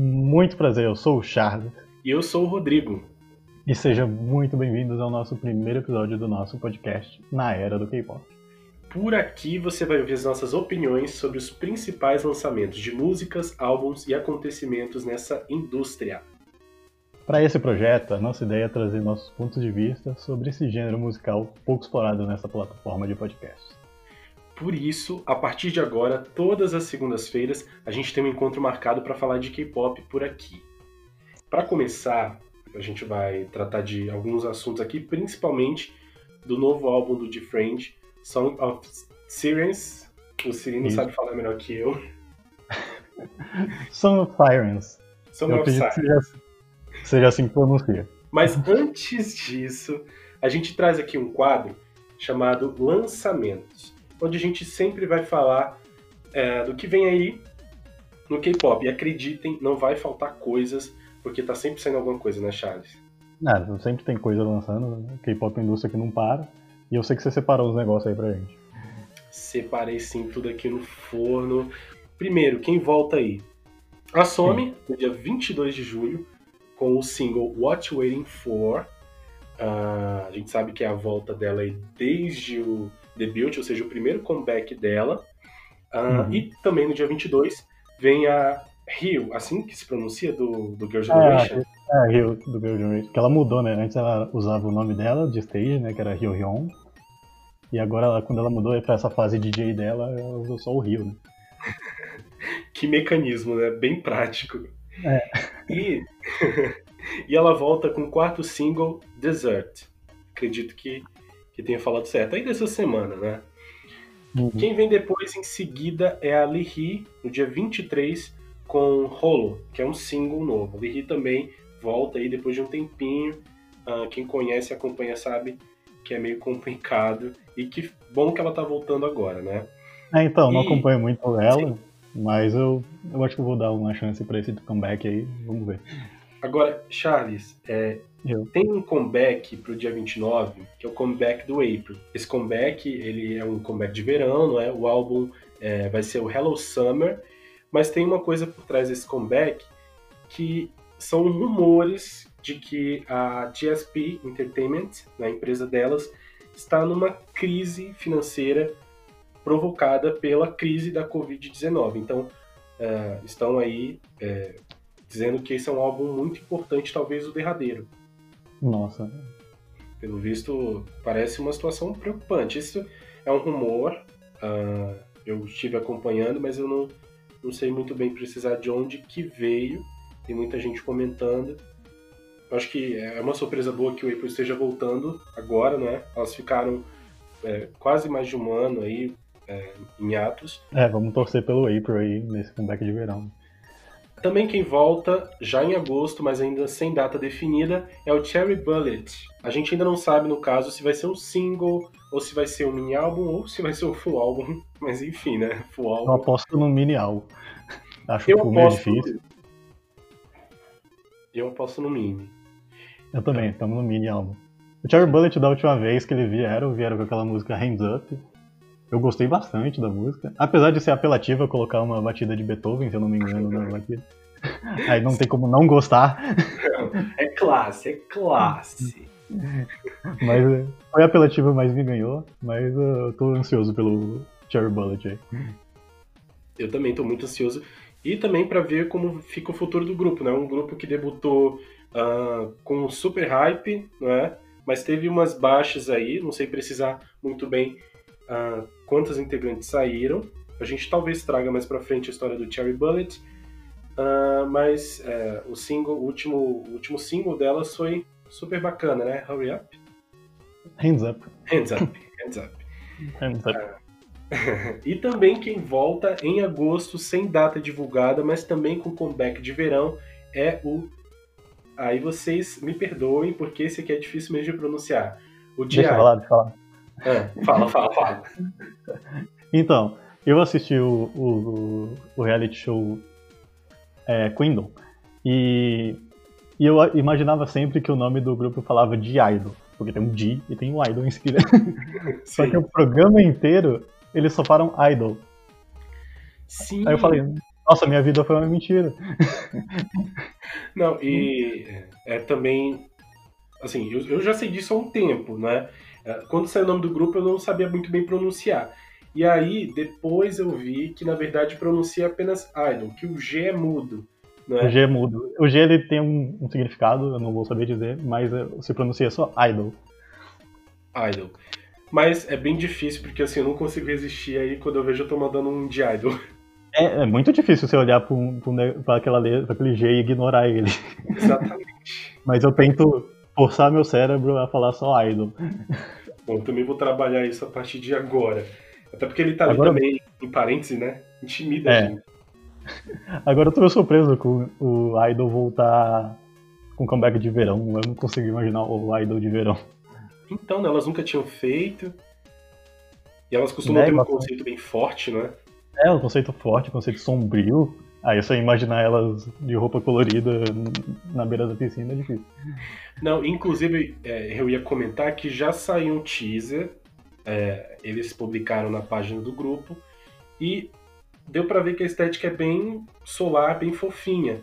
Muito prazer, eu sou o Charles. E eu sou o Rodrigo. E sejam muito bem-vindos ao nosso primeiro episódio do nosso podcast Na Era do K-Pop. Por aqui você vai ouvir as nossas opiniões sobre os principais lançamentos de músicas, álbuns e acontecimentos nessa indústria. Para esse projeto, a nossa ideia é trazer nossos pontos de vista sobre esse gênero musical pouco explorado nessa plataforma de podcast. Por isso, a partir de agora, todas as segundas-feiras, a gente tem um encontro marcado para falar de K-pop por aqui. Para começar, a gente vai tratar de alguns assuntos aqui, principalmente do novo álbum do Different, Song of Sirens. O Cirino sabe falar melhor que eu. Song of Sirens. Song eu of Sirens. Seja, seja assim que pronuncia. Mas antes disso, a gente traz aqui um quadro chamado Lançamentos, onde a gente sempre vai falar é, do que vem aí no K-pop. E acreditem, não vai faltar coisas, porque tá sempre saindo alguma coisa, né, Charles? Nada, sempre tem coisa lançando, né? K-pop é indústria que não para. E eu sei que você separou os negócios aí pra gente. Separei sim tudo aqui no forno. Primeiro, quem volta aí? A Somi, no dia 22 de julho, com o single What Waiting For. Uh, a gente sabe que é a volta dela aí desde o debut, ou seja, o primeiro comeback dela. Uh, uhum. E também no dia 22 vem a Rio, assim que se pronuncia, do, do Girl Generation. É, é, Rio, do Girl Generation. Que ela mudou, né? Antes ela usava o nome dela de stage, né? Que era Rio Hyun. E agora, ela, quando ela mudou pra essa fase DJ dela, ela usou só o Rio, né? que mecanismo, né? Bem prático. É. E, e ela volta com o quarto single, Desert. Acredito que, que tenha falado certo. Aí dessa semana, né? Uhum. Quem vem depois em seguida é a Lee no dia 23, com Rolo, que é um single novo. Lee também volta aí depois de um tempinho. Uh, quem conhece e acompanha sabe que é meio complicado. E que bom que ela tá voltando agora, né? É, então, e... não acompanho muito ela, Sim. mas eu, eu acho que eu vou dar uma chance para esse comeback aí. Vamos ver. Agora, Charles, é, tem um comeback pro dia 29, que é o comeback do April. Esse comeback, ele é um comeback de verão, não é? O álbum é, vai ser o Hello Summer, mas tem uma coisa por trás desse comeback que são rumores de que a GSP Entertainment, né, a empresa delas, está numa crise financeira provocada pela crise da Covid-19. Então, uh, estão aí uh, dizendo que esse é um álbum muito importante, talvez o derradeiro. Nossa. Pelo visto, parece uma situação preocupante. Isso é um rumor, uh, eu estive acompanhando, mas eu não, não sei muito bem precisar de onde que veio. Tem muita gente comentando. Eu acho que é uma surpresa boa que o April esteja voltando agora, né? Elas ficaram é, quase mais de um ano aí é, em atos. É, vamos torcer pelo April aí nesse comeback de verão. Também quem volta, já em agosto, mas ainda sem data definida, é o Cherry Bullet. A gente ainda não sabe, no caso, se vai ser um single, ou se vai ser um mini álbum, ou se vai ser um full álbum. Mas enfim, né? Full álbum. Eu aposto no mini álbum. Acho eu meio difícil. Eu aposto no mini. Eu também, estamos no mini álbum. O Cherry Bullet, da última vez que eles vieram, vieram com aquela música Hands Up. Eu gostei bastante da música. Apesar de ser apelativa colocar uma batida de Beethoven, se eu não me engano, na batida. Aí não tem como não gostar. É classe, é classe. Mas é, foi apelativa, mas me ganhou. Mas eu tô ansioso pelo Cherry Bullet aí. Eu também tô muito ansioso. E também para ver como fica o futuro do grupo, né? Um grupo que debutou uh, com super hype, né? Mas teve umas baixas aí, não sei precisar muito bem uh, quantas integrantes saíram. A gente talvez traga mais para frente a história do Cherry Bullet, uh, mas uh, o single, o último, o último single delas foi super bacana, né? Hurry Up. Hands Up. Hands Up. Hands Up. Hands Up. e também quem volta em agosto sem data divulgada, mas também com comeback de verão, é o. Aí vocês me perdoem, porque esse aqui é difícil mesmo de pronunciar. O Deixa eu falar, deixa eu falar. É, fala, fala, fala. Então, eu assisti o, o, o reality show é, Quindon e, e eu imaginava sempre que o nome do grupo falava de Idol, porque tem um D e tem um Idol em seguida. só que o programa inteiro eles só falam Idol. Sim. Aí eu falei, Nossa, minha vida foi uma mentira. Não, e é também. Assim, eu, eu já sei disso há um tempo, né? É, quando saiu o nome do grupo, eu não sabia muito bem pronunciar. E aí, depois eu vi que, na verdade, pronuncia apenas Idol, que o G é mudo. Né? O G é mudo. O G ele tem um, um significado, eu não vou saber dizer, mas é, se pronuncia só Idol. Idol. Mas é bem difícil, porque assim, eu não consigo resistir aí quando eu vejo eu tô mandando um de Idol. É, é muito difícil você olhar pra, um, pra, aquela letra, pra aquele G e ignorar ele. Exatamente. mas eu tento forçar meu cérebro a falar só Idol. Bom, eu também vou trabalhar isso a partir de agora. Até porque ele tá ali Agora... também, em parênteses, né? Intimida é. a gente. Agora eu tô meio surpreso com o Idol voltar com comeback de verão. Eu não consigo imaginar o Idol de verão. Então, né, elas nunca tinham feito. E elas costumam é, ter um conceito bem forte, né? É, um conceito forte, um conceito sombrio. Aí você imaginar elas de roupa colorida na beira da piscina é difícil. Não, inclusive é, eu ia comentar que já saiu um teaser é, eles publicaram na página do grupo e deu para ver que a estética é bem solar, bem fofinha.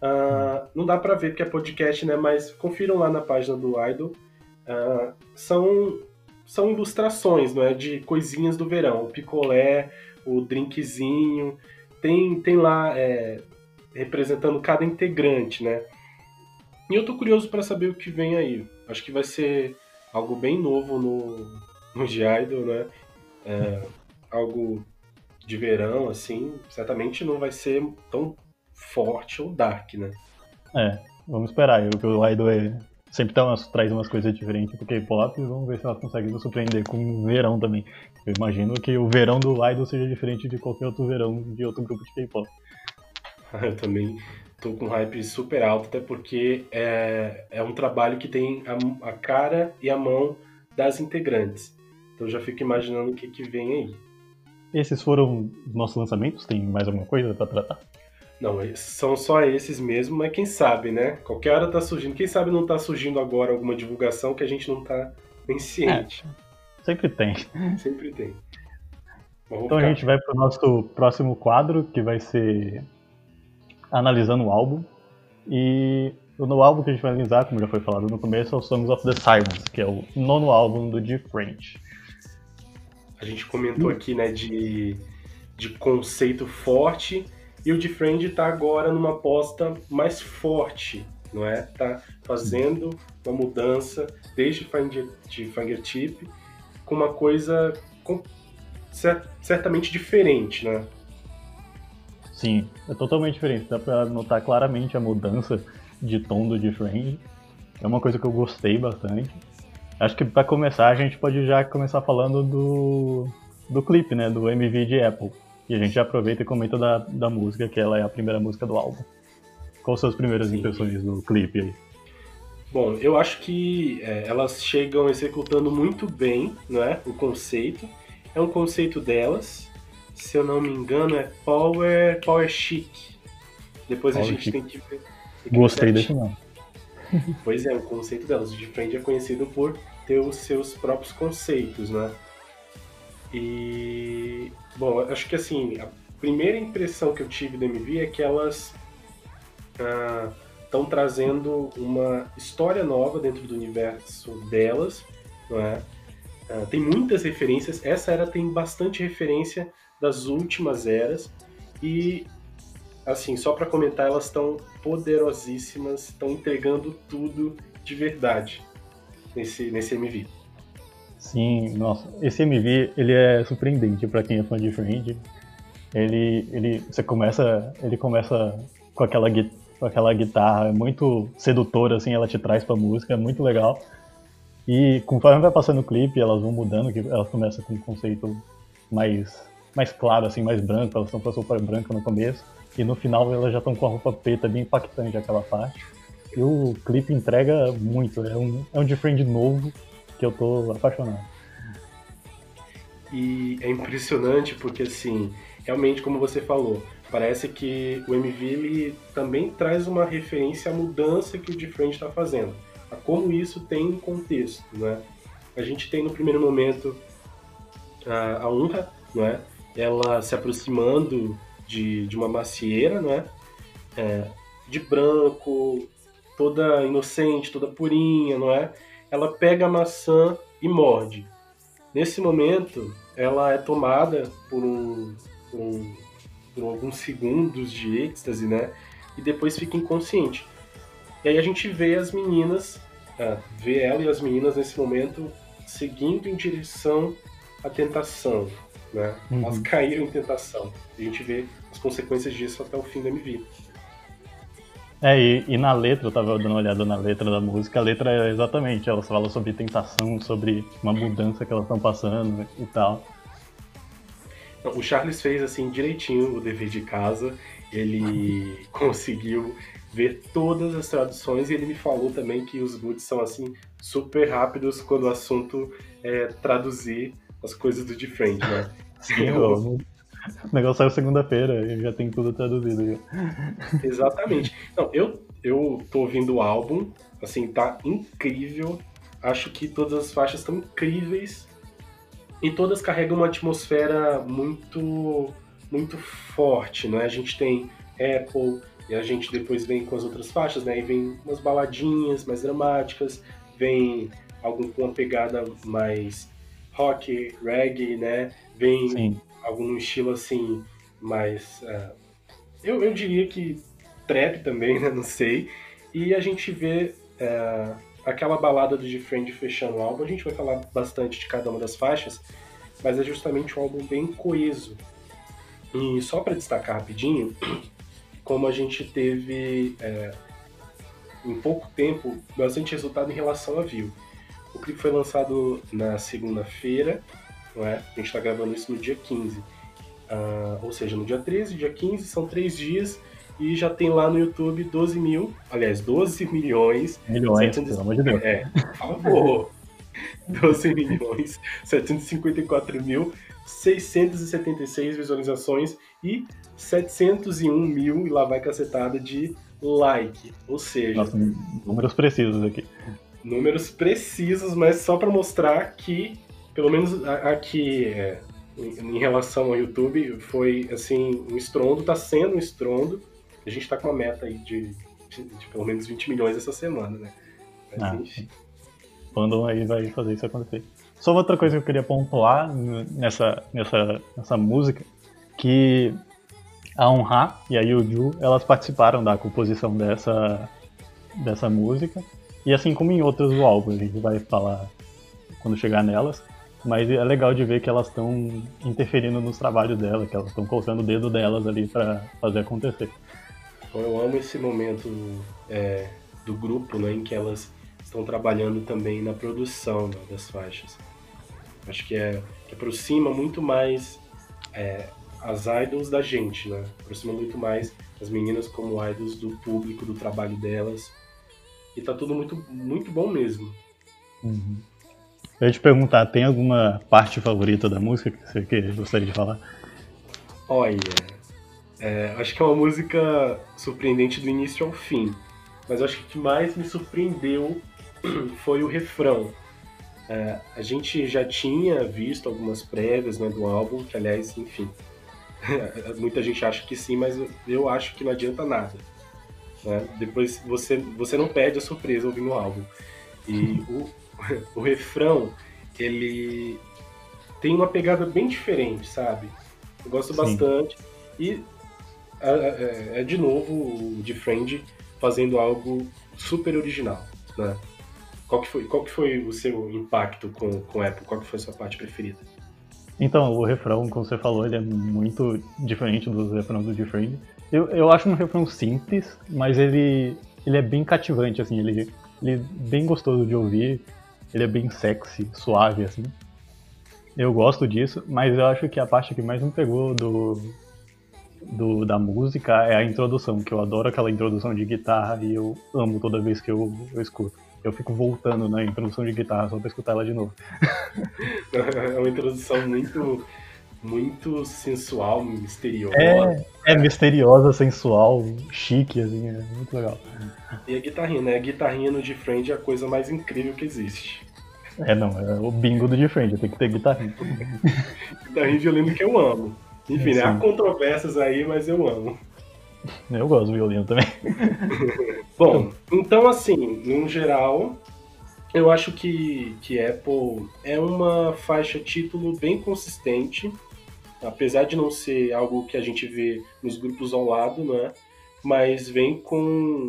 Uh, não dá para ver porque é podcast, né? Mas confiram lá na página do Idol. Uh, são, são ilustrações, não é? De coisinhas do verão. O picolé, o drinkzinho. Tem, tem lá é, representando cada integrante, né? E eu tô curioso para saber o que vem aí. Acho que vai ser algo bem novo no, no G-Idol, né? É, algo de verão, assim, certamente não vai ser tão forte ou dark, né? É, vamos esperar. Eu, o Idol é, sempre tá umas, traz umas coisas diferentes pro K-pop e vamos ver se ela consegue nos surpreender com o verão também. Eu imagino que o verão do Idol seja diferente de qualquer outro verão de outro grupo de K-pop. Eu também tô com hype super alto, até porque é, é um trabalho que tem a, a cara e a mão das integrantes. Então já fico imaginando o que, que vem aí. Esses foram os nossos lançamentos? Tem mais alguma coisa para tratar? Não, são só esses mesmo, mas quem sabe, né? Qualquer hora tá surgindo. Quem sabe não tá surgindo agora alguma divulgação que a gente não tá nem ciente. É, sempre tem. Sempre tem. Então ficar... a gente vai pro nosso próximo quadro, que vai ser analisando o álbum. E no álbum que a gente vai analisar, como já foi falado no começo, é o Songs of the Silence, que é o nono álbum do French. A gente comentou aqui, né, de, de conceito forte e o Friend está agora numa aposta mais forte, não é? Tá fazendo uma mudança desde de Fingertip com uma coisa com, certamente diferente, né? Sim, é totalmente diferente. Dá para notar claramente a mudança de tom do Friend. É uma coisa que eu gostei bastante. Acho que para começar a gente pode já começar falando do, do clipe, né? Do MV de Apple. E a gente já aproveita e comenta da, da música, que ela é a primeira música do álbum. Quais são as primeiras Sim. impressões do clipe aí? Bom, eu acho que é, elas chegam executando muito bem né, o conceito. É um conceito delas. Se eu não me engano, é Power, power Chic. Depois power a gente chic. tem que ver. Gostei desse nome. Pois é, o conceito delas. O Different é conhecido por ter os seus próprios conceitos, né? E. Bom, acho que assim, a primeira impressão que eu tive do MV é que elas estão trazendo uma história nova dentro do universo delas, não é? Ah, tem muitas referências. Essa era tem bastante referência das últimas eras e assim, só para comentar, elas estão poderosíssimas, estão entregando tudo de verdade nesse, nesse MV. Sim, nossa, esse MV ele é surpreendente para quem é fã de Friend. Ele, ele, você começa, ele começa com aquela, com aquela guitarra muito sedutora, assim, ela te traz pra música, é muito legal. E conforme vai passando o clipe, elas vão mudando, que elas começam com um conceito mais, mais claro, assim, mais branco, elas estão com a roupa branca no começo. E no final elas já estão com a roupa preta bem impactante aquela parte. E o clipe entrega muito, é um, é um Different novo que eu tô apaixonado. E é impressionante porque assim, realmente como você falou, parece que o MV ele também traz uma referência à mudança que o Different está fazendo, a como isso tem contexto, né? A gente tem no primeiro momento a, a Unha, não é? Ela se aproximando de, de uma macieira, não é? é? De branco, toda inocente, toda purinha, não é? Ela pega a maçã e morde. Nesse momento, ela é tomada por, um, por, um, por alguns segundos de êxtase, né? E depois fica inconsciente. E aí a gente vê as meninas, ah, vê ela e as meninas nesse momento seguindo em direção à tentação, né? Uhum. Elas caíram em tentação. A gente vê as consequências disso até o fim da MV. É, e, e, na letra, eu tava dando uma olhada na letra da música, a letra é exatamente, elas falam sobre tentação, sobre uma mudança que elas estão passando e tal. O Charles fez assim direitinho o dever de casa, ele conseguiu ver todas as traduções e ele me falou também que os boots são assim super rápidos quando o assunto é traduzir as coisas do Different, né? Sim, eu... O negócio saiu segunda-feira e já tem tudo traduzido. Exatamente. Não, eu, eu tô ouvindo o álbum, assim, tá incrível. Acho que todas as faixas estão incríveis. E todas carregam uma atmosfera muito muito forte, né? A gente tem Apple e a gente depois vem com as outras faixas, né? E vem umas baladinhas mais dramáticas, vem algo com uma pegada mais rock, reggae, né? Vem Sim. algum estilo assim mais uh, eu, eu diria que trap também, né? Não sei. E a gente vê uh, aquela balada do Friend fechando o álbum. A gente vai falar bastante de cada uma das faixas, mas é justamente um álbum bem coeso. E só para destacar rapidinho, como a gente teve é, em pouco tempo bastante resultado em relação a View. O clipe foi lançado na segunda-feira, não é? A gente está gravando isso no dia 15. Uh, ah, ou seja, no dia 13, dia 15, são três dias e já tem lá no YouTube 12 mil, aliás, 12 milhões. Milhões, 700, pelo amor de Deus. É, por favor. 12 milhões 754 mil 676 visualizações e 701 mil e lá vai cacetada de like. Ou seja. Nossa, números precisos aqui. Números precisos, mas só para mostrar que, pelo menos aqui, é, em relação ao YouTube, foi assim, um estrondo, tá sendo um estrondo. A gente tá com uma meta aí de, de, de pelo menos 20 milhões essa semana, né? Mas, ah, enfim. Fandom aí vai fazer isso acontecer. Só outra coisa que eu queria pontuar nessa, nessa, nessa música, que a Onha e a Yuju, elas participaram da composição dessa, dessa música. E assim como em outras do álbum, a gente vai falar quando chegar nelas. Mas é legal de ver que elas estão interferindo nos trabalhos dela, que elas estão colocando o dedo delas ali para fazer acontecer. Eu amo esse momento é, do grupo, né, em que elas estão trabalhando também na produção né, das faixas. Acho que, é, que aproxima muito mais é, as idols da gente, né? Aproxima muito mais as meninas como idols do público, do trabalho delas. E tá tudo muito, muito bom mesmo. Uhum. Eu ia te perguntar, tem alguma parte favorita da música que você que gostaria de falar? Olha, é, acho que é uma música surpreendente do início ao fim. Mas acho que o que mais me surpreendeu foi o refrão. É, a gente já tinha visto algumas prévias né, do álbum, que aliás, enfim, muita gente acha que sim, mas eu acho que não adianta nada. Né? Depois você, você não perde a surpresa ouvindo o álbum. E o, o refrão, ele tem uma pegada bem diferente, sabe? Eu gosto sim. bastante. E é, é, é, de novo o de Friend fazendo algo super original, né? Qual que foi, qual que foi o seu impacto com, com Apple? Qual que foi a sua parte preferida? Então, o refrão, como você falou, ele é muito diferente dos refrões do Different. Eu, eu acho um refrão simples, mas ele, ele é bem cativante, assim, ele, ele é bem gostoso de ouvir, ele é bem sexy, suave, assim. Eu gosto disso, mas eu acho que a parte que mais me pegou do, do, da música é a introdução, que eu adoro aquela introdução de guitarra e eu amo toda vez que eu, eu escuto eu fico voltando na introdução de guitarra só pra escutar ela de novo. é uma introdução muito, muito sensual, misteriosa. É, é misteriosa, sensual, chique, assim, é muito legal. E a guitarrinha, né? A guitarrinha no Friend é a coisa mais incrível que existe. É, não, é o bingo do Friend, tem que ter guitarrinha. guitarrinha de violino que eu amo. Enfim, né? há controvérsias aí, mas eu amo. Eu gosto do violino também. Bom, então assim, no geral, eu acho que, que Apple é uma faixa título bem consistente, apesar de não ser algo que a gente vê nos grupos ao lado, né? Mas vem com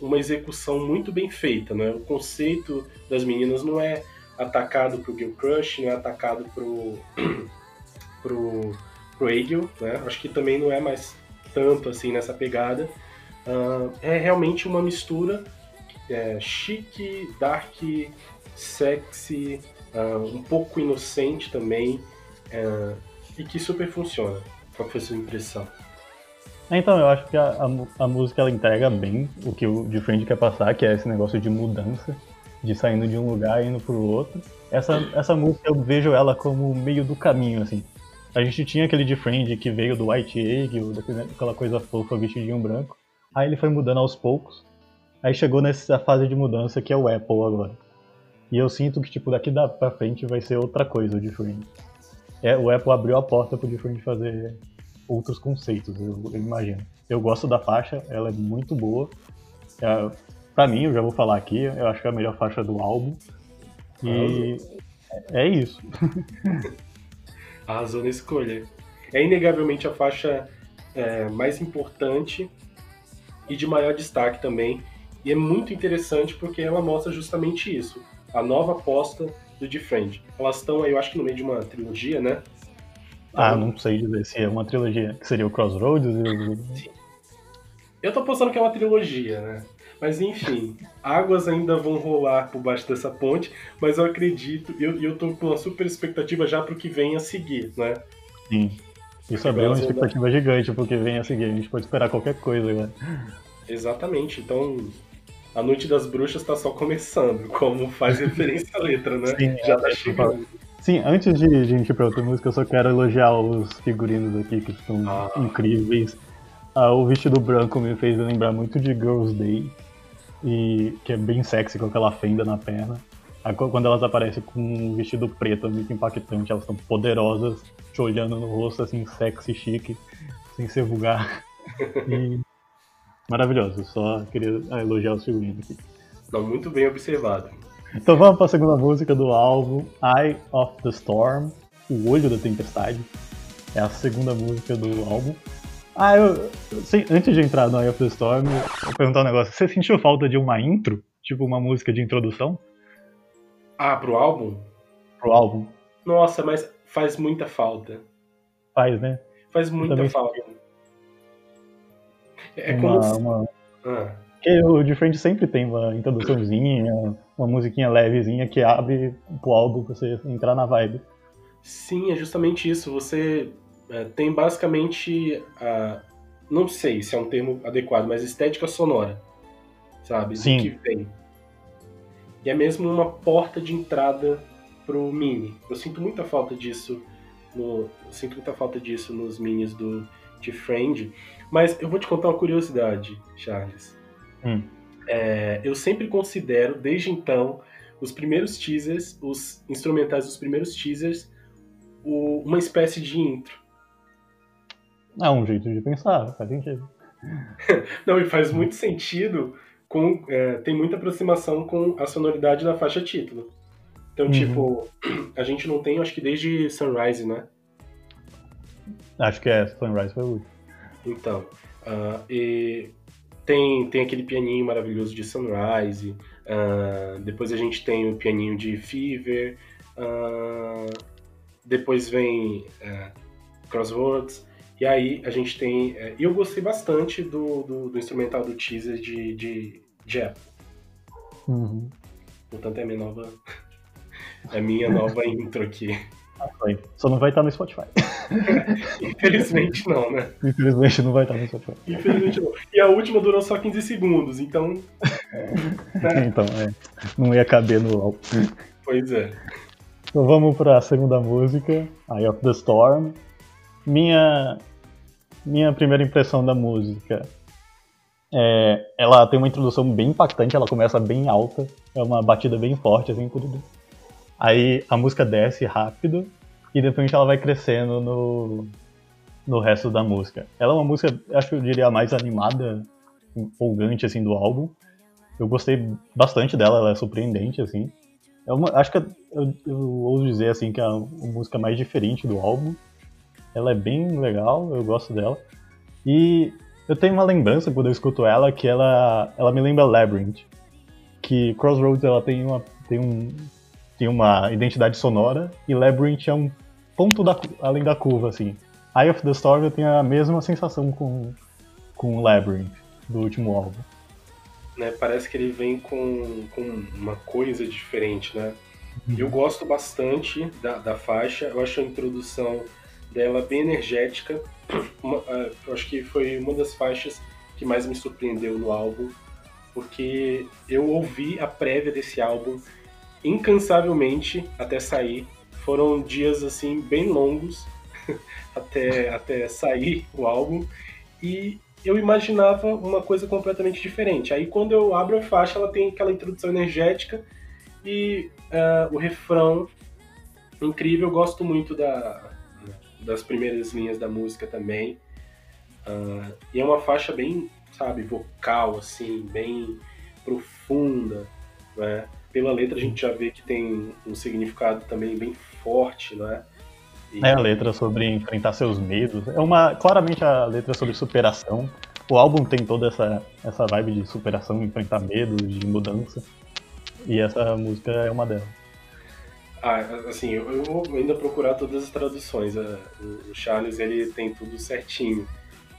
uma execução muito bem feita, né? O conceito das meninas não é atacado pro Girl Crush, não é atacado pro pro Egil, né? Acho que também não é mais tanto assim nessa pegada. Uh, é realmente uma mistura é, chique, dark, sexy, uh, um pouco inocente também, uh, e que super funciona. Qual foi a sua impressão? Então, eu acho que a, a, a, música ela entrega bem o que o de Friend quer passar, que é esse negócio de mudança, de saindo de um lugar e indo pro outro. Essa, essa música eu vejo ela como meio do caminho, assim. A gente tinha aquele de Friend que veio do White Egg, daquela coisa fofa, vestidinho branco. Aí ele foi mudando aos poucos. Aí chegou nessa fase de mudança que é o Apple agora. E eu sinto que, tipo, daqui pra frente vai ser outra coisa o Different. É, o Apple abriu a porta pro Different fazer outros conceitos, eu, eu, imagino. Eu gosto da faixa, ela é muito boa. É, pra mim, eu já vou falar aqui, eu acho que é a melhor faixa do álbum. E é, é isso. Arrasou na escolha. É inegavelmente a faixa é, mais importante e de maior destaque também. E é muito interessante porque ela mostra justamente isso. A nova aposta do Defend. Elas estão aí, eu acho que no meio de uma trilogia, né? Ah, não sei dizer se é uma trilogia, que seria o Crossroads e Sim. Eu tô pensando que é uma trilogia, né? Mas enfim, águas ainda vão rolar por baixo dessa ponte, mas eu acredito, e eu, eu tô com uma super expectativa já pro que vem a seguir, né? Sim. Isso é bem uma expectativa gigante porque vem a seguir, a gente pode esperar qualquer coisa agora. Exatamente, então a Noite das Bruxas tá só começando, como faz referência a letra, né? Sim, já tá chegando. Sim, antes de a gente ir pra outra música, eu só quero elogiar os figurinos aqui, que estão ah. incríveis. Ah, o vestido branco me fez lembrar muito de Girls' Day, e que é bem sexy com aquela fenda na perna. Quando elas aparecem com um vestido preto, é muito impactante, elas estão poderosas, te olhando no rosto, assim, sexy, chique, sem ser vulgar. E maravilhoso, só queria elogiar os figurinos aqui. Não, muito bem observado. Então vamos para a segunda música do álbum, Eye of the Storm, O Olho da Tempestade. É a segunda música do álbum. Ah, eu, antes de entrar no Eye of the Storm, eu vou perguntar um negócio. Você sentiu falta de uma intro? Tipo uma música de introdução? Ah, pro álbum? Pro álbum. Nossa, mas faz muita falta. Faz, né? Faz muita falta. É uma, como se... uma... Ah. Porque o Different sempre tem uma introduçãozinha, uma musiquinha levezinha que abre pro álbum pra você entrar na vibe. Sim, é justamente isso. Você é, tem basicamente a. Não sei se é um termo adequado, mas estética sonora. Sabe? Sim. Do que vem. E é mesmo uma porta de entrada pro mini. Eu sinto muita falta disso. No, sinto muita falta disso nos minis do de Friend. Mas eu vou te contar uma curiosidade, Charles. Hum. É, eu sempre considero, desde então, os primeiros teasers, os instrumentais dos primeiros teasers, o, uma espécie de intro. É um jeito de pensar, faz sentido. Não, e faz muito sentido, com, é, tem muita aproximação com a sonoridade da faixa título. Então, uhum. tipo, a gente não tem, acho que desde Sunrise, né? Acho que é, Sunrise foi o último. Então, uh, e tem, tem aquele pianinho maravilhoso de Sunrise, uh, depois a gente tem o pianinho de Fever, uh, depois vem Crossroads, e aí a gente tem. E eu gostei bastante do, do, do, instrumental do teaser de, de, de Apple. Uhum. Portanto, é a minha nova. É minha nova intro aqui. Ah, Só não vai estar no Spotify. Infelizmente não, né? Infelizmente não vai estar no Spotify. Infelizmente não. E a última durou só 15 segundos, então. É. Né? Então, é. Não ia caber no álbum. Pois é. Então vamos para a segunda música, Eye of the Storm. Minha, minha primeira impressão da música é, ela tem uma introdução bem impactante, ela começa bem alta, é uma batida bem forte, assim, tudo. Aí a música desce rápido e depois ela vai crescendo no, no resto da música. Ela é uma música, acho que eu diria, a mais animada, empolgante, assim, do álbum. Eu gostei bastante dela, ela é surpreendente, assim. É uma, acho que eu, eu ouso dizer, assim, que é a música mais diferente do álbum. Ela é bem legal, eu gosto dela. E eu tenho uma lembrança, quando eu escuto ela, que ela, ela me lembra Labyrinth. Que Crossroads, ela tem uma, tem um, tem uma identidade sonora, e Labyrinth é um ponto da, além da curva, assim. Eye of the Storm eu tenho a mesma sensação com, com Labyrinth, do último álbum. Né, parece que ele vem com, com uma coisa diferente, né? Uhum. Eu gosto bastante da, da faixa, eu acho a introdução dela bem energética. Uma, uh, acho que foi uma das faixas que mais me surpreendeu no álbum, porque eu ouvi a prévia desse álbum incansavelmente até sair. Foram dias assim bem longos até, até sair o álbum e eu imaginava uma coisa completamente diferente. Aí quando eu abro a faixa, ela tem aquela introdução energética e uh, o refrão incrível. Eu gosto muito da, das primeiras linhas da música também. Uh, e é uma faixa bem, sabe, vocal, assim, bem profunda, né? Pela letra a gente já vê que tem um significado também bem forte, né? E... É a letra sobre enfrentar seus medos. É uma claramente a letra sobre superação. O álbum tem toda essa essa vibe de superação, enfrentar medos, de mudança. E essa música é uma delas. Ah, assim, eu, vou ainda procurar todas as traduções. O Charles ele tem tudo certinho.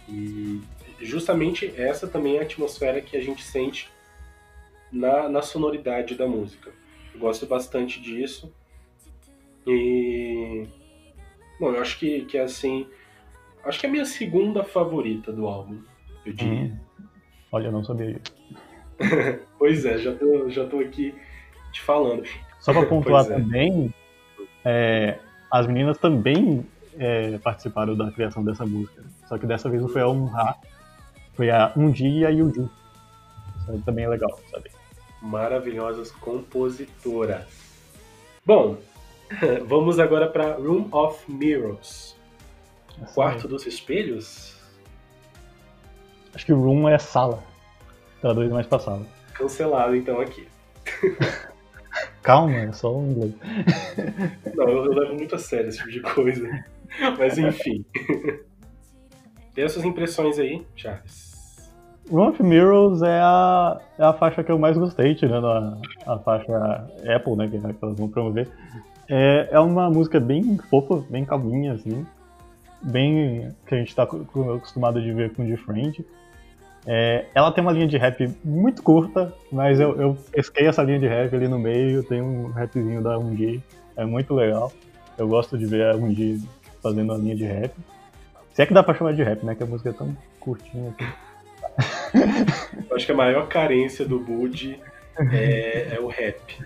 E justamente essa também é a atmosfera que a gente sente na, na sonoridade da música. Eu gosto bastante disso. E. Bom, eu acho que, que é assim. Acho que é a minha segunda favorita do álbum, eu diria. Hum. Olha, eu não sabia pois é, já tô, já tô aqui te falando. Só pra pontuar é. também, é, as meninas também é, participaram da criação dessa música. Só que dessa vez não foi a Um Ha, foi a Um Dia e a Yuju. Isso também é legal saber maravilhosas compositoras. Bom, vamos agora para Room of Mirrors. Essa Quarto é. dos Espelhos? Acho que Room é sala. Traduz mais pra sala. Cancelado então aqui. Calma, é só um inglês. Não, eu, eu levo muito a sério esse tipo de coisa. Mas enfim. Dê as suas impressões aí, Charles. Run of Mirrors é a, é a faixa que eu mais gostei, tirando a, a faixa Apple, né, que, que elas vão promover. É, é uma música bem fofa, bem calminha, assim. Bem que a gente está acostumado de ver com The Friend. É, ela tem uma linha de rap muito curta, mas eu, eu pesquei essa linha de rap ali no meio, tem um rapzinho da 1G, é muito legal. Eu gosto de ver a 1G fazendo a linha de rap. Se é que dá pra chamar de rap, né? Que a música é tão curtinha assim. Eu acho que a maior carência do Bud é, é, o rap.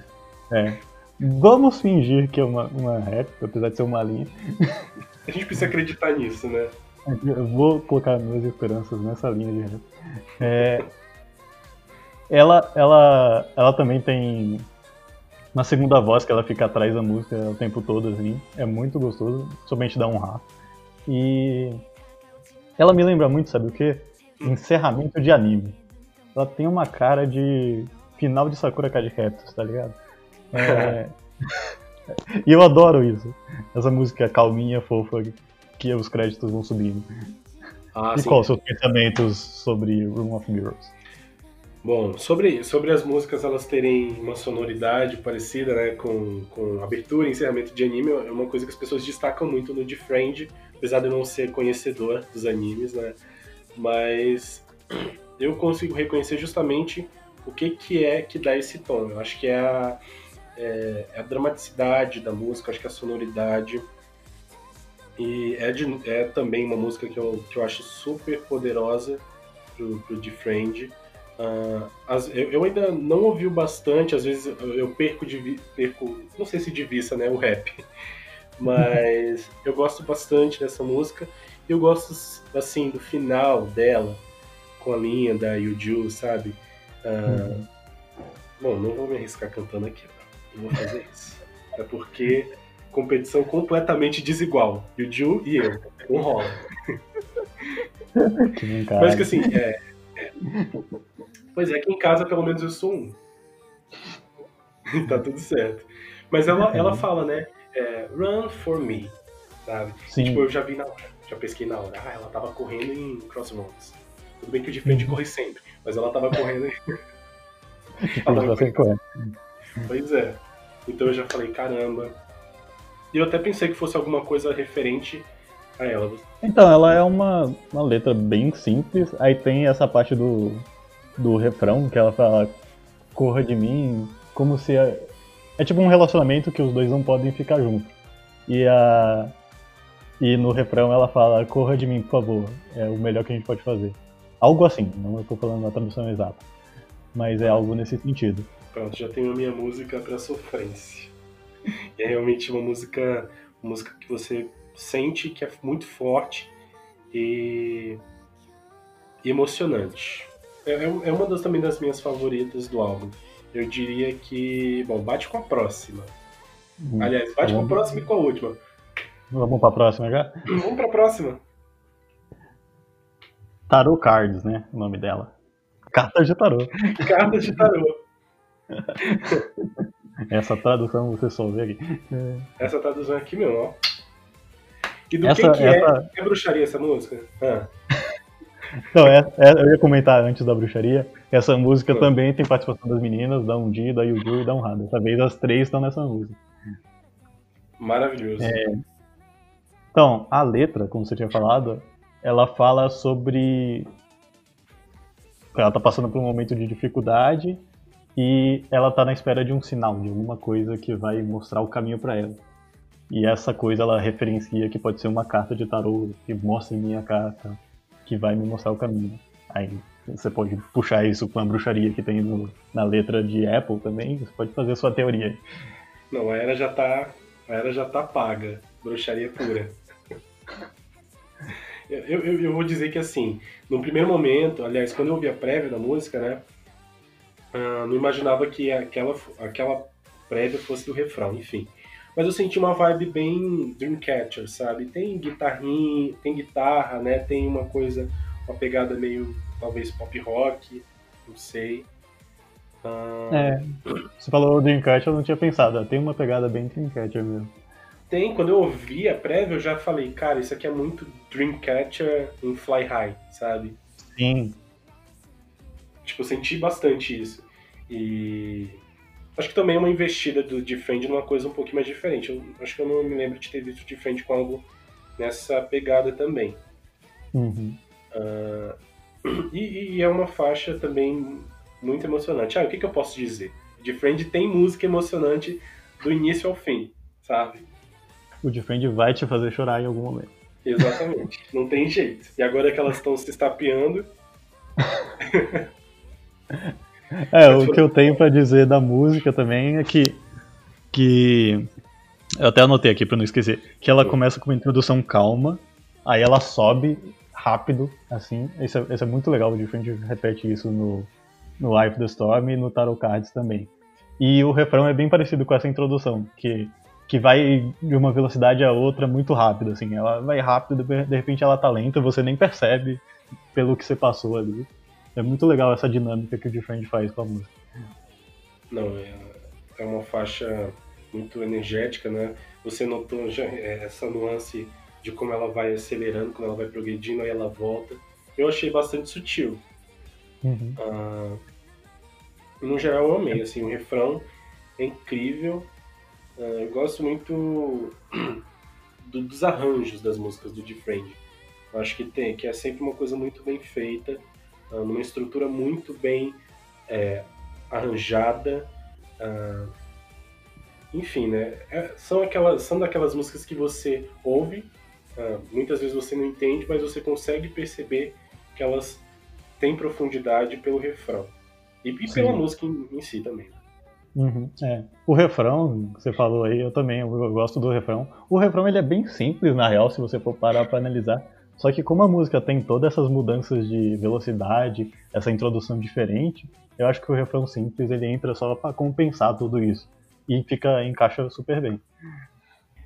É. Vamos fingir que é uma, uma rap, apesar de ser uma linha. A gente precisa acreditar nisso, né? Eu vou colocar minhas esperanças nessa linha de. É, ela, ela, ela também tem uma segunda voz que ela fica atrás da música o tempo todo, assim. É muito gostoso, somente dá um rá. E ela me lembra muito, sabe o quê? encerramento de anime. Ela tem uma cara de final de Sakura Card Captors, tá ligado? É... e eu adoro isso. Essa música calminha, fofa, que os créditos vão subindo. Ah, e quais os seus pensamentos sobre Room of Mirrors? Bom, sobre, sobre as músicas elas terem uma sonoridade parecida né, com, com abertura e encerramento de anime, é uma coisa que as pessoas destacam muito no Friend, apesar de eu não ser conhecedor dos animes, né? mas eu consigo reconhecer justamente o que, que é que dá esse tom. Eu acho que é a, é, é a dramaticidade da música, acho que é a sonoridade. E é, de, é também uma música que eu, que eu acho super poderosa pro, pro Defriend. Uh, as, eu, eu, ainda não ouvi bastante, às vezes eu, eu perco, de, perco, não sei se de vista, né, o rap. Mas eu gosto bastante dessa música. Eu gosto, assim, do final dela, com a linha da Yuju, sabe? Uh, uhum. Bom, não vou me arriscar cantando aqui, não vou fazer isso. É porque competição completamente desigual. E o Ju e eu. Não rola. Mas que assim, é, é, Pois é, aqui em casa pelo menos eu sou um. tá tudo certo. Mas ela, ela fala, né? É, Run for me. Sabe? Sim. Tipo, eu já vi na hora, já pesquei na hora. Ah, ela tava correndo em Crossroads. Tudo bem que o de frente uhum. corre sempre, mas ela tava correndo em. ela tava correndo. Pois é. Então eu já falei, caramba. E eu até pensei que fosse alguma coisa referente a ela. Então, ela é uma, uma letra bem simples. Aí tem essa parte do, do refrão que ela fala: Corra de mim, como se. É, é tipo um relacionamento que os dois não podem ficar juntos. E a. E no refrão ela fala: Corra de mim, por favor. É o melhor que a gente pode fazer. Algo assim, não tô falando a tradução exata. Mas é algo nesse sentido. Pronto, já tenho a minha música para sofrência. É realmente uma música, uma música que você sente que é muito forte e, emocionante. É, é, é uma das também das minhas favoritas do álbum. Eu diria que, bom, bate com a próxima. Hum, Aliás, bate com a próxima e com a última. Vamos pra próxima já? Vamos pra próxima. Tarot Cards, né? O nome dela. Cartas de tarô. Cartas de tarô. Essa tradução você só vê aqui. Essa tradução aqui, meu, ó. E do essa, que, que essa... é? É bruxaria essa música? Ah. Não, é, é, eu ia comentar antes da bruxaria. Essa música também tem participação das meninas, da Undi, da Yuju e da Honrada. Dessa vez as três estão nessa música. Maravilhoso. É... Então, a letra, como você tinha falado, ela fala sobre. Ela tá passando por um momento de dificuldade e ela tá na espera de um sinal, de alguma coisa que vai mostrar o caminho para ela. E essa coisa ela referencia que pode ser uma carta de tarô que mostra em minha carta que vai me mostrar o caminho. Aí você pode puxar isso com a bruxaria que tem no, na letra de Apple também, você pode fazer a sua teoria. Não, a era já tá, a era já tá paga, bruxaria pura. eu, eu, eu, vou dizer que assim, no primeiro momento, aliás, quando eu ouvi a prévia da música, né, uh, não imaginava que aquela, aquela prévia fosse do refrão, enfim. Mas eu senti uma vibe bem Dreamcatcher, sabe? Tem guitarrinha, tem guitarra, né? Tem uma coisa, uma pegada meio, talvez, pop rock, não sei. Ah... É, você falou Dreamcatcher, eu não tinha pensado. Tem uma pegada bem Dreamcatcher mesmo. Tem, quando eu ouvi a prévia, eu já falei, cara, isso aqui é muito Dreamcatcher em Fly High, sabe? Sim. Tipo, eu senti bastante isso. E Acho que também é uma investida do Defend numa coisa um pouquinho mais diferente. Eu, acho que eu não me lembro de ter visto Defend com algo nessa pegada também. Uhum. Uh, e, e, é uma faixa também muito emocionante. Ah, o que, que eu posso dizer? Defend tem música emocionante do início ao fim, sabe? O Defend vai te fazer chorar em algum momento. Exatamente, não tem jeito. E agora que elas estão se estapeando. É, o que eu tenho para dizer da música também é que, que eu até anotei aqui para não esquecer, que ela começa com uma introdução calma, aí ela sobe rápido, assim, isso é, é muito legal, o Different repete isso no, no Life the Storm e no Tarot Cards também. E o refrão é bem parecido com essa introdução, que, que vai de uma velocidade a outra muito rápido, assim, ela vai rápido, de repente ela tá lenta, você nem percebe pelo que você passou ali. É muito legal essa dinâmica que o Defend faz com a música. Não, é, é uma faixa muito energética, né? Você notou já é, essa nuance de como ela vai acelerando, quando ela vai progredindo, aí ela volta. Eu achei bastante sutil. Uhum. Ah, no geral, eu amei. Assim, o refrão é incrível. Ah, eu gosto muito do, dos arranjos das músicas do. Eu acho que tem, que é sempre uma coisa muito bem feita numa estrutura muito bem é, arranjada. Uh, enfim, né? É, são, aquelas, são daquelas músicas que você ouve, uh, muitas vezes você não entende, mas você consegue perceber que elas têm profundidade pelo refrão. E, e pela música em, em, si também. Uhum, é. O refrão, você falou aí, eu também eu, eu gosto do refrão. O refrão ele é bem simples, na real, se você for parar para analisar. Só que como a música tem todas essas mudanças de velocidade, essa introdução diferente, eu acho que o refrão simples ele entra só para compensar tudo isso e fica encaixa super bem.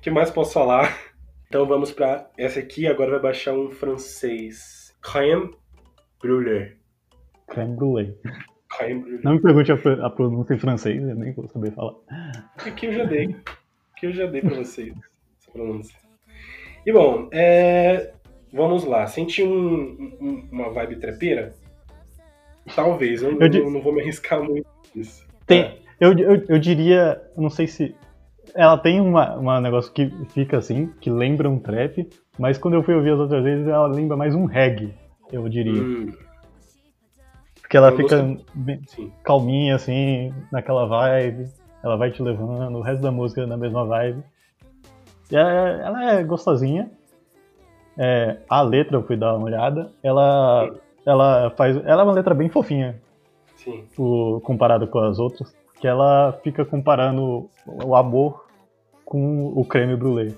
que mais posso falar? Então vamos para essa aqui. Agora vai baixar um francês. Crème brûlée. Crème brûlée. Crème brûlée. Não me pergunte a, a pronúncia em francês, eu nem vou saber falar. Aqui eu já dei. Aqui eu já dei para vocês essa pronúncia. E bom, é... vamos lá. Senti um, um, uma vibe trepeira? Talvez, eu, eu não, não, vou me arriscar muito nisso. Tem, é. eu, eu, eu diria, não sei se ela tem uma, uma negócio que fica assim, que lembra um trap, mas quando eu fui ouvir as outras vezes, ela lembra mais um reggae, eu diria. Hum. Porque ela eu fica bem, calminha, assim, naquela vibe, ela vai te levando, o resto da música é na mesma vibe. E é, ela é gostosinha. É, a letra, eu fui dar uma olhada, ela, ela faz. Ela é uma letra bem fofinha. Sim. comparado com as outras. Que ela fica comparando o amor com o creme brulee.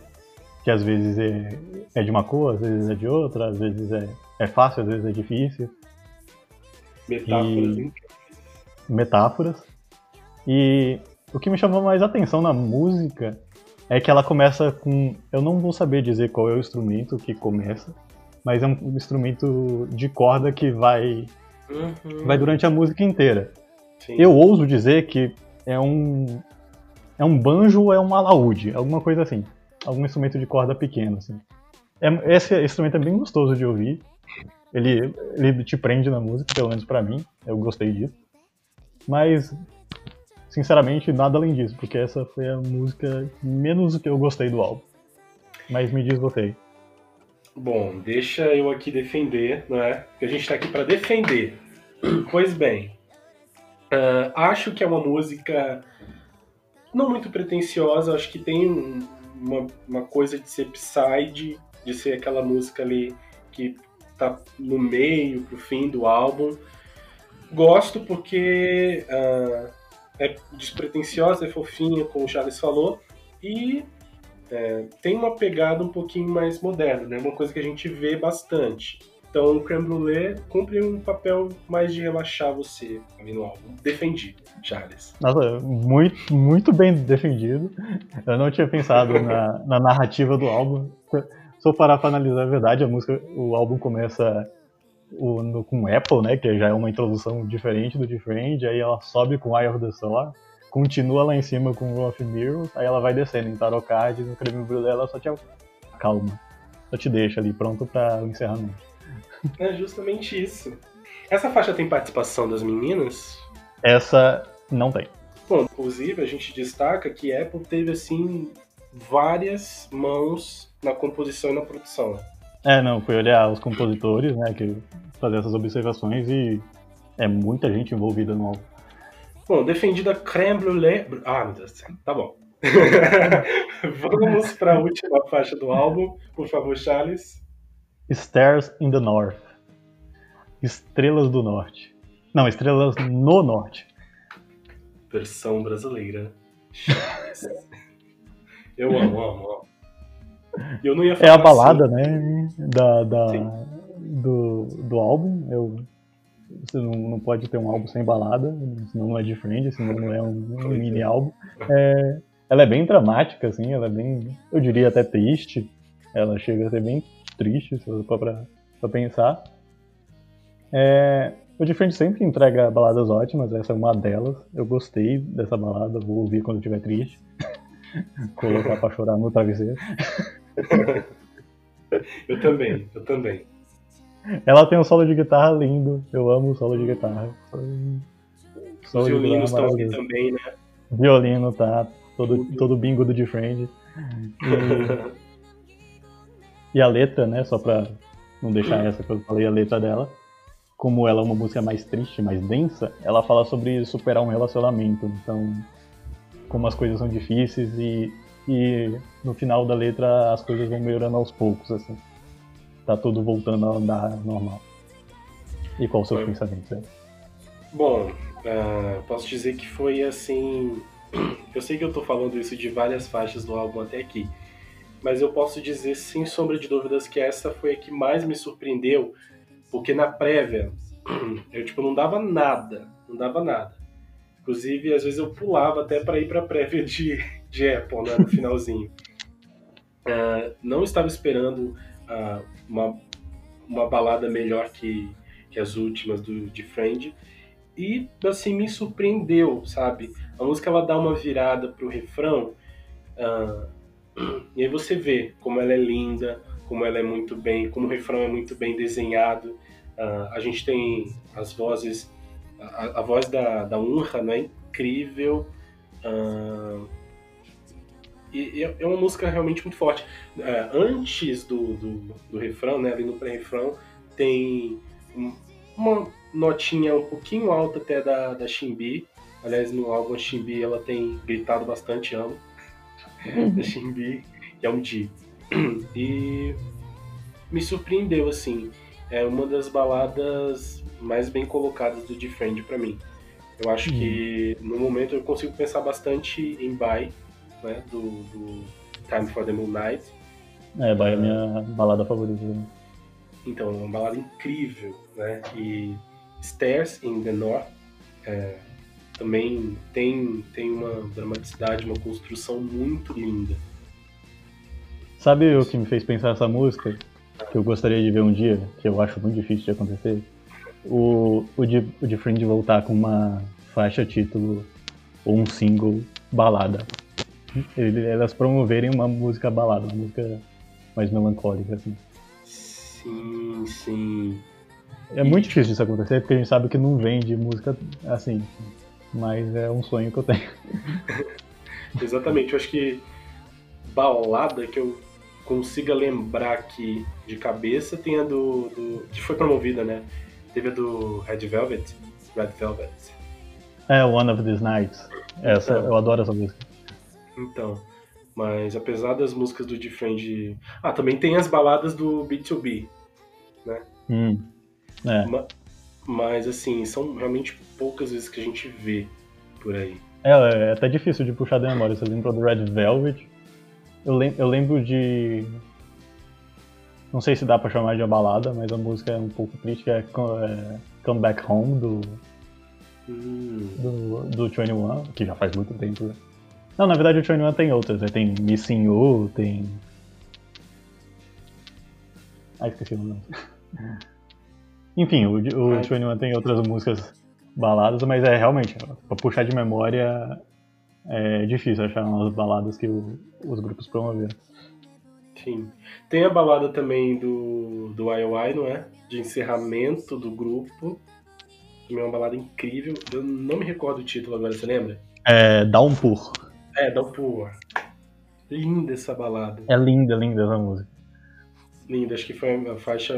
Que às vezes é, é de uma cor, às vezes é de outra, às vezes é, é fácil, às vezes é difícil. Metáforas. E... Metáforas. E o que me chamou mais atenção na música é que ela começa com. Eu não vou saber dizer qual é o instrumento que começa, mas é um instrumento de corda que vai. Uhum. vai durante a música inteira. Sim. Eu ouso dizer que é um é um banjo ou é um alaúde, alguma coisa assim. Algum instrumento de corda pequeno, assim. É, esse instrumento é bem gostoso de ouvir. Ele, ele te prende na música, pelo menos para mim. Eu gostei disso. Mas, sinceramente, nada além disso, porque essa foi a música menos que eu gostei do álbum. Mas me diz. Bom, deixa eu aqui defender, não é? Porque a gente tá aqui para defender. Pois bem, uh, acho que é uma música não muito pretensiosa, acho que tem uma, uma coisa de ser psy, de ser aquela música ali que tá no meio, pro fim do álbum. Gosto porque uh, é despretensiosa, é fofinha, como o Charles falou, e é, tem uma pegada um pouquinho mais moderna, né? Uma coisa que a gente vê bastante. Então o creme brulee cumpre um papel mais de relaxar você ali no álbum. Defendido, Charles. Nossa, muito, muito bem defendido. Eu não tinha pensado na, na narrativa do álbum. Se eu parar para analisar a verdade, a música, o álbum começa o, no, com Apple, né? Que já é uma introdução diferente do Different, aí ela sobe com Eye of the Storm, continua lá em cima com Rough Mirrors, aí ela vai descendo em Tarot Card, no creme brulee ela só te calma, só te deixa ali pronto para o encerramento. É justamente isso. Essa faixa tem participação das meninas? Essa não tem. Bom, inclusive a gente destaca que Apple teve assim várias mãos na composição e na produção. É, não, fui olhar os compositores, né, que fazer essas observações e é muita gente envolvida no álbum. Bom, defendida creme brulee... Ah, meu Deus do céu. Tá bom. Vamos para a última faixa do álbum, por favor, Charles. Stars in the North. Estrelas do Norte. Não, Estrelas no Norte. Versão brasileira. Eu amo, amo, amo. Eu não ia falar é a balada, assim. né? Da, da, do, do álbum. Eu, você não, não pode ter um álbum sem balada, senão não é diferente, senão não é um, um mini álbum. É, ela é bem dramática, assim, ela é bem, eu diria até triste. Ela chega a ser bem triste, se for pra, pra pensar. É, o Different sempre entrega baladas ótimas, essa é uma delas. Eu gostei dessa balada, vou ouvir quando estiver triste. Colocar pra chorar no travesseiro. eu também, eu também. Ela tem um solo de guitarra lindo, eu amo o solo de guitarra. Os violinos estão aqui também, né? Violino tá, todo, todo bingo do Different. E... E a letra, né, só pra não deixar essa que eu falei, a letra dela, como ela é uma música mais triste, mais densa, ela fala sobre superar um relacionamento. Então, como as coisas são difíceis e, e no final da letra as coisas vão melhorando aos poucos, assim. Tá tudo voltando a andar normal. E qual o seu pensamento? Né? Bom, uh, posso dizer que foi assim. Eu sei que eu tô falando isso de várias faixas do álbum até aqui, mas eu posso dizer sem sombra de dúvidas que essa foi a que mais me surpreendeu, porque na prévia eu tipo não dava nada, não dava nada. Inclusive, às vezes eu pulava até para ir para prévia de, de Apple, né, no finalzinho. Uh, não estava esperando uh, uma, uma balada melhor que, que as últimas do de Friend e assim me surpreendeu, sabe? A música ela dá uma virada pro refrão uh, e aí você vê como ela é linda, como ela é muito bem, como o refrão é muito bem desenhado. Uh, a gente tem as vozes, a, a voz da, da Unha né, é incrível. Uh, e, e, é uma música realmente muito forte. Uh, antes do, do, do, refrão, né, ali no pré-refrão, tem uma notinha um pouquinho alta até da, da Shimbi. Aliás, no álbum Shimbi ela tem gritado bastante amo. da Shimbi, que é um Di. E me surpreendeu, assim. É uma das baladas mais bem colocadas do Defend para mim. Eu acho hum. que no momento eu consigo pensar bastante em Bye, né, do, do Time for the Moonlight. É, Bye é a minha balada favorita. Né? Então, uma balada incrível, né? E Stairs in the North é, também tem, tem uma dramaticidade, uma construção muito linda. Sabe o que me fez pensar essa música? Que eu gostaria de ver um dia, que eu acho muito difícil de acontecer? O, o, de, o de Friend voltar com uma faixa título ou um single balada. Elas promoverem uma música balada, uma música mais melancólica, assim. Sim, sim. É muito difícil isso acontecer, porque a gente sabe que não vende música assim. Mas é um sonho que eu tenho. Exatamente, eu acho que balada que eu consiga lembrar aqui de cabeça tem a do, do, que foi promovida, né? Teve a do Red Velvet, Red Velvet. É, One of These Nights. Essa, então, eu adoro essa música. Então, mas apesar das músicas do Defend... Ah, também tem as baladas do B2B, né? Hum, é. Mas, assim, são realmente poucas vezes que a gente vê por aí. É, é até difícil de puxar da memória. Você lembra do Red Velvet? Eu, lem eu lembro de. Não sei se dá pra chamar de uma balada, mas a música é um pouco triste, que é, é Come Back Home do. Hum. Do, do 21, que já faz muito tempo. Né? Não, na verdade o 21 tem outras, né? Tem Missing You, tem. Ah, esqueci o nome. Enfim, o, o 21 tem outras músicas baladas, mas é realmente, pra puxar de memória, é difícil achar umas baladas que o, os grupos promoveram. Sim. Tem a balada também do, do IOI, não é? De encerramento do grupo. Também é uma balada incrível. Eu não me recordo o título agora, você lembra? É Downpour. É, Downpour. Linda essa balada. É linda, linda essa música. Linda, acho que foi a faixa.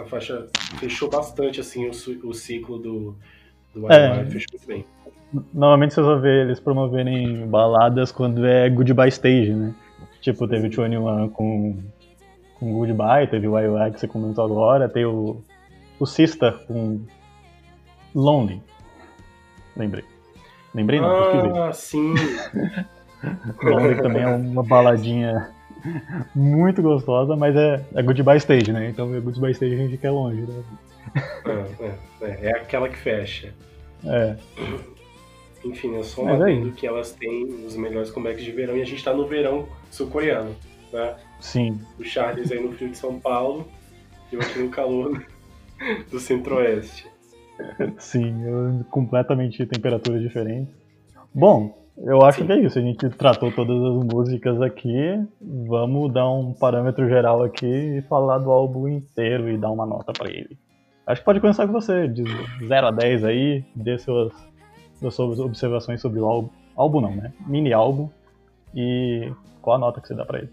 A faixa fechou bastante assim o, o ciclo do, do é. fechou muito bem. Normalmente vocês vão ver eles promoverem baladas quando é Goodbye Stage, né? Tipo, teve o 21 com, com Goodbye, teve o IOI que você comentou agora, tem o, o Sister com Lonely. Lembrei. Lembrei não, pesquisei. Ah, sim. Lonely também é uma baladinha muito gostosa, mas é, é Goodbye Stage, né? Então é Goodbye Stage a gente quer longe, né? É, é, é, é aquela que fecha. É. Enfim, é só um que elas têm os melhores comebacks de verão e a gente tá no verão sul-coreano, né? Sim. O Charles aí no frio de São Paulo e eu aqui no calor do centro-oeste. Sim, completamente temperatura diferente. Bom, eu acho Sim. que é isso. A gente tratou todas as músicas aqui. Vamos dar um parâmetro geral aqui e falar do álbum inteiro e dar uma nota para ele. Acho que pode começar com você, de 0 a 10 aí, dê suas das suas observações sobre o álbum. Álbum não, né? Mini álbum. E qual a nota que você dá pra ele?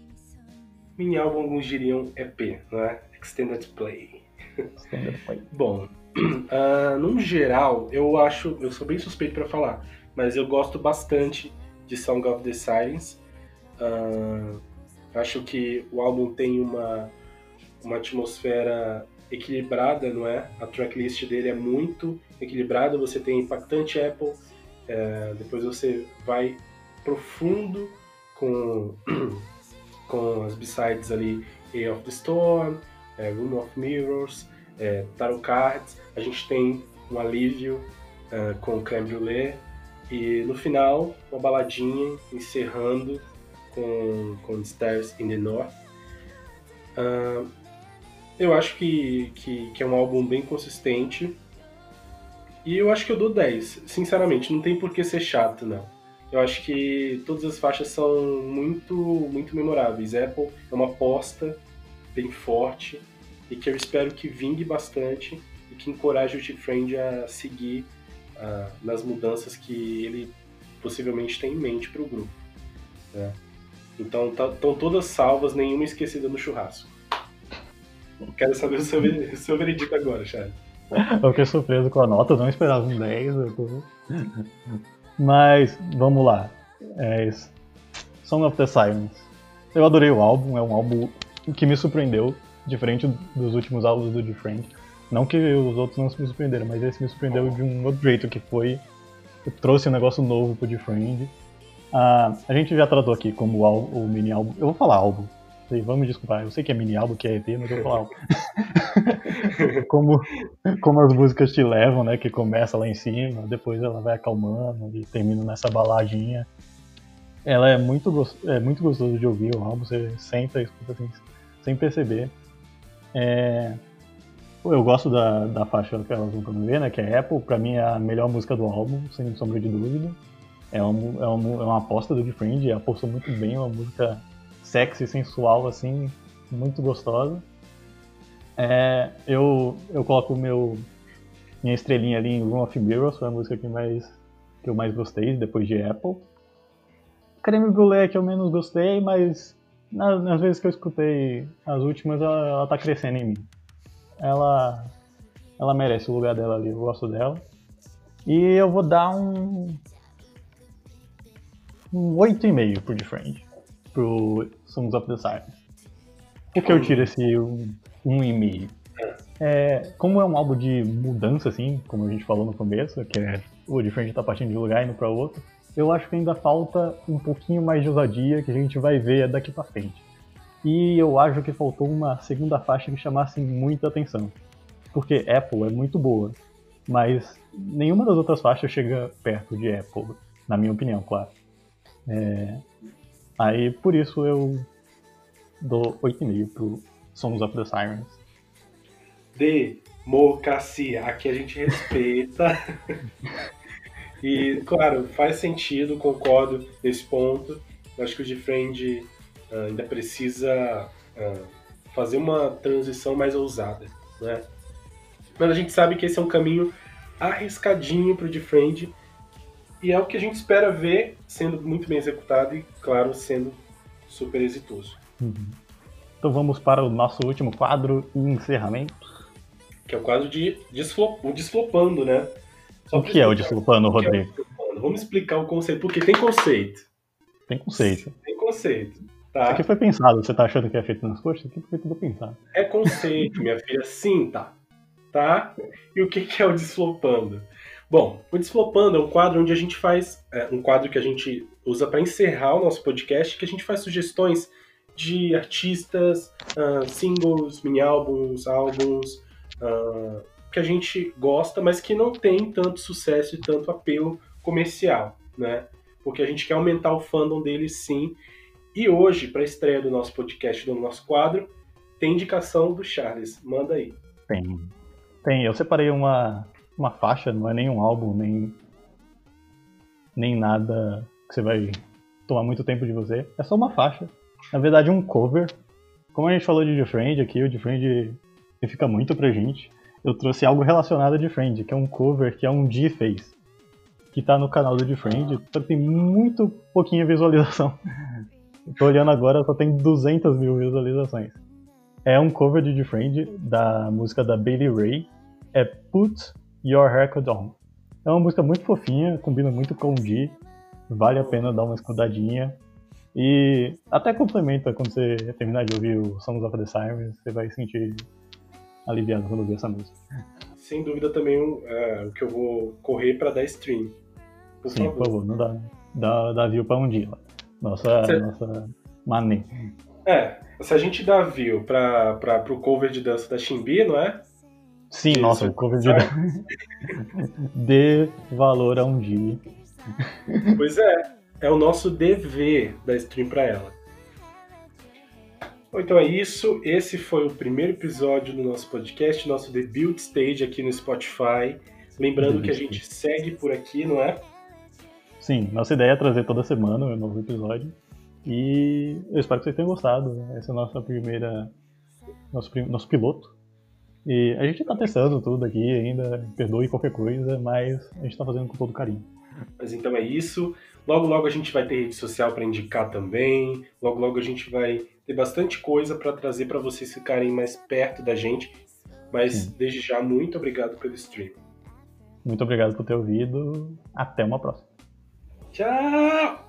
Mini álbum, alguns diriam EP, né? Extended Play. Extended Play. Bom, uh, num geral, eu acho, eu sou bem suspeito para falar, mas eu gosto bastante de Song of the Silence. Uh, acho que o álbum tem uma, uma atmosfera equilibrada, não é? A tracklist dele é muito equilibrada. Você tem Impactante Apple, é, depois você vai profundo com, com as b-sides ali A of the Storm, é, Room of Mirrors, é, Tarot Cards. A gente tem um alívio é, com Creme Brulee. E no final, uma baladinha encerrando com, com Stars in the North. Uh, eu acho que, que, que, é um álbum bem consistente. E eu acho que eu dou 10. Sinceramente, não tem por que ser chato, não. Eu acho que todas as faixas são muito, muito memoráveis. Apple é uma aposta bem forte e que eu espero que vingue bastante e que encoraje o T-Friend a seguir uh, nas mudanças que ele possivelmente tem em mente para o grupo. Né? Então estão tá, todas salvas, nenhuma esquecida no churrasco. Quero saber o seu, seu veredito agora, Charles. Eu fiquei surpreso com a nota, não esperava um 10. Tô... Mas vamos lá. É. Song of the Silence. Eu adorei o álbum, é um álbum que me surpreendeu, diferente dos últimos álbuns do Different. Não que os outros não me surpreenderam, mas esse me surpreendeu de um outro jeito, que foi. Trouxe um negócio novo pro Different. Ah, a gente já tratou aqui como o, o mini álbum. Eu vou falar álbum. Vamos desculpar, eu sei que é mini álbum, que é EP, mas eu vou falar álbum. como, como as músicas te levam, né? Que começa lá em cima, depois ela vai acalmando e termina nessa baladinha. Ela é muito, é muito gostoso de ouvir o álbum, você senta e escuta assim, sem perceber. É, eu gosto da, da faixa que elas vão ver, né? Que é Apple, pra mim é a melhor música do álbum, sem sombra de dúvida. É, um, é, um, é uma aposta do Different, apostou muito bem, uma música sexy, sensual, assim, muito gostosa. É, eu, eu coloco meu, minha estrelinha ali em Room of Mirrors, foi a música que, mais, que eu mais gostei, depois de Apple. Creme Brulee que eu menos gostei, mas nas, nas, vezes que eu escutei as últimas, ela, ela tá crescendo em mim. Ela, ela merece o lugar dela ali, eu gosto dela. E eu vou dar um. Um 8,5 pro Different pro Songs of the Silence. Por que eu tiro esse 1,5? Um, um é, como é um álbum de mudança, assim, como a gente falou no começo, que é o Different tá partindo de um lugar e indo pra outro, eu acho que ainda falta um pouquinho mais de ousadia que a gente vai ver daqui pra frente. E eu acho que faltou uma segunda faixa que chamasse muita atenção. Porque Apple é muito boa, mas nenhuma das outras faixas chega perto de Apple, na minha opinião, claro. É... Aí por isso eu dou 8,5 pro Songs of the Sirens. Democracia, aqui a gente respeita. E, claro, faz sentido, concordo nesse ponto. Acho que o Defriend ah, ainda precisa uh, fazer uma transição mais ousada, né? Mas a gente sabe que esse é um caminho arriscadinho para o Defriend e é o que a gente espera ver sendo muito bem executado e, claro, sendo super exitoso. Uhum. Então vamos para o nosso último quadro e encerramento. Que é o quadro de desflop, o desflopando, né? Só o que é o desculpando, Rodrigo? É Vamos explicar o conceito, porque tem conceito. Tem conceito. Tem conceito. Tá? Isso aqui foi pensado, você tá achando que é feito nas coxas? Isso aqui foi tudo pensado. É conceito, minha filha, sim, tá. Tá? E o que, que é o Desflopando? Bom, o Desflopando é um quadro onde a gente faz. É, um quadro que a gente usa para encerrar o nosso podcast, que a gente faz sugestões de artistas, uh, singles, mini-álbuns, álbuns, uh, que a gente gosta, mas que não tem tanto sucesso e tanto apelo comercial, né? Porque a gente quer aumentar o fandom deles sim. E hoje, para a estreia do nosso podcast, do nosso quadro, tem indicação do Charles. Manda aí. Tem. Tem. Eu separei uma, uma faixa, não é nem um álbum, nem, nem nada que você vai tomar muito tempo de você. É só uma faixa. Na verdade, um cover. Como a gente falou de The Friend aqui, o The Friend fica muito pra gente eu trouxe algo relacionado a Defriend, que é um cover que é um G fez, que tá no canal do Defriend, só tem muito pouquinha visualização. Tô olhando agora, só tem 200 mil visualizações. É um cover de Defriend da música da Bailey Ray, é Put Your Record On. É uma música muito fofinha, combina muito com o G, vale a pena dar uma escudadinha. E até complementa quando você terminar de ouvir o Songs of the Sirens, você vai sentir aliviado quando ouvir essa música. Sem dúvida também é, o que eu vou correr para dar stream. Por Sim, favor. por favor, não dá, dá, dá view para um dia. Nossa, nossa mané. É, se a gente dá view para pro cover de dança da Chimbi, não é? Sim, Isso, nossa, o cover de dança. Dê valor a um dia. Pois é. é o nosso dever da stream para ela. Bom, então é isso. Esse foi o primeiro episódio do nosso podcast, nosso debut stage aqui no Spotify. Lembrando que a gente segue por aqui, não é? Sim, nossa ideia é trazer toda semana um novo episódio. E eu espero que vocês tenham gostado. Essa é a nossa primeira. Nosso, nosso piloto. E a gente tá testando tudo aqui ainda, perdoe qualquer coisa, mas a gente tá fazendo com todo carinho. Mas então é isso. Logo, logo a gente vai ter rede social para indicar também. Logo, logo a gente vai ter bastante coisa para trazer para vocês ficarem mais perto da gente. Mas Sim. desde já, muito obrigado pelo stream. Muito obrigado por ter ouvido. Até uma próxima. Tchau!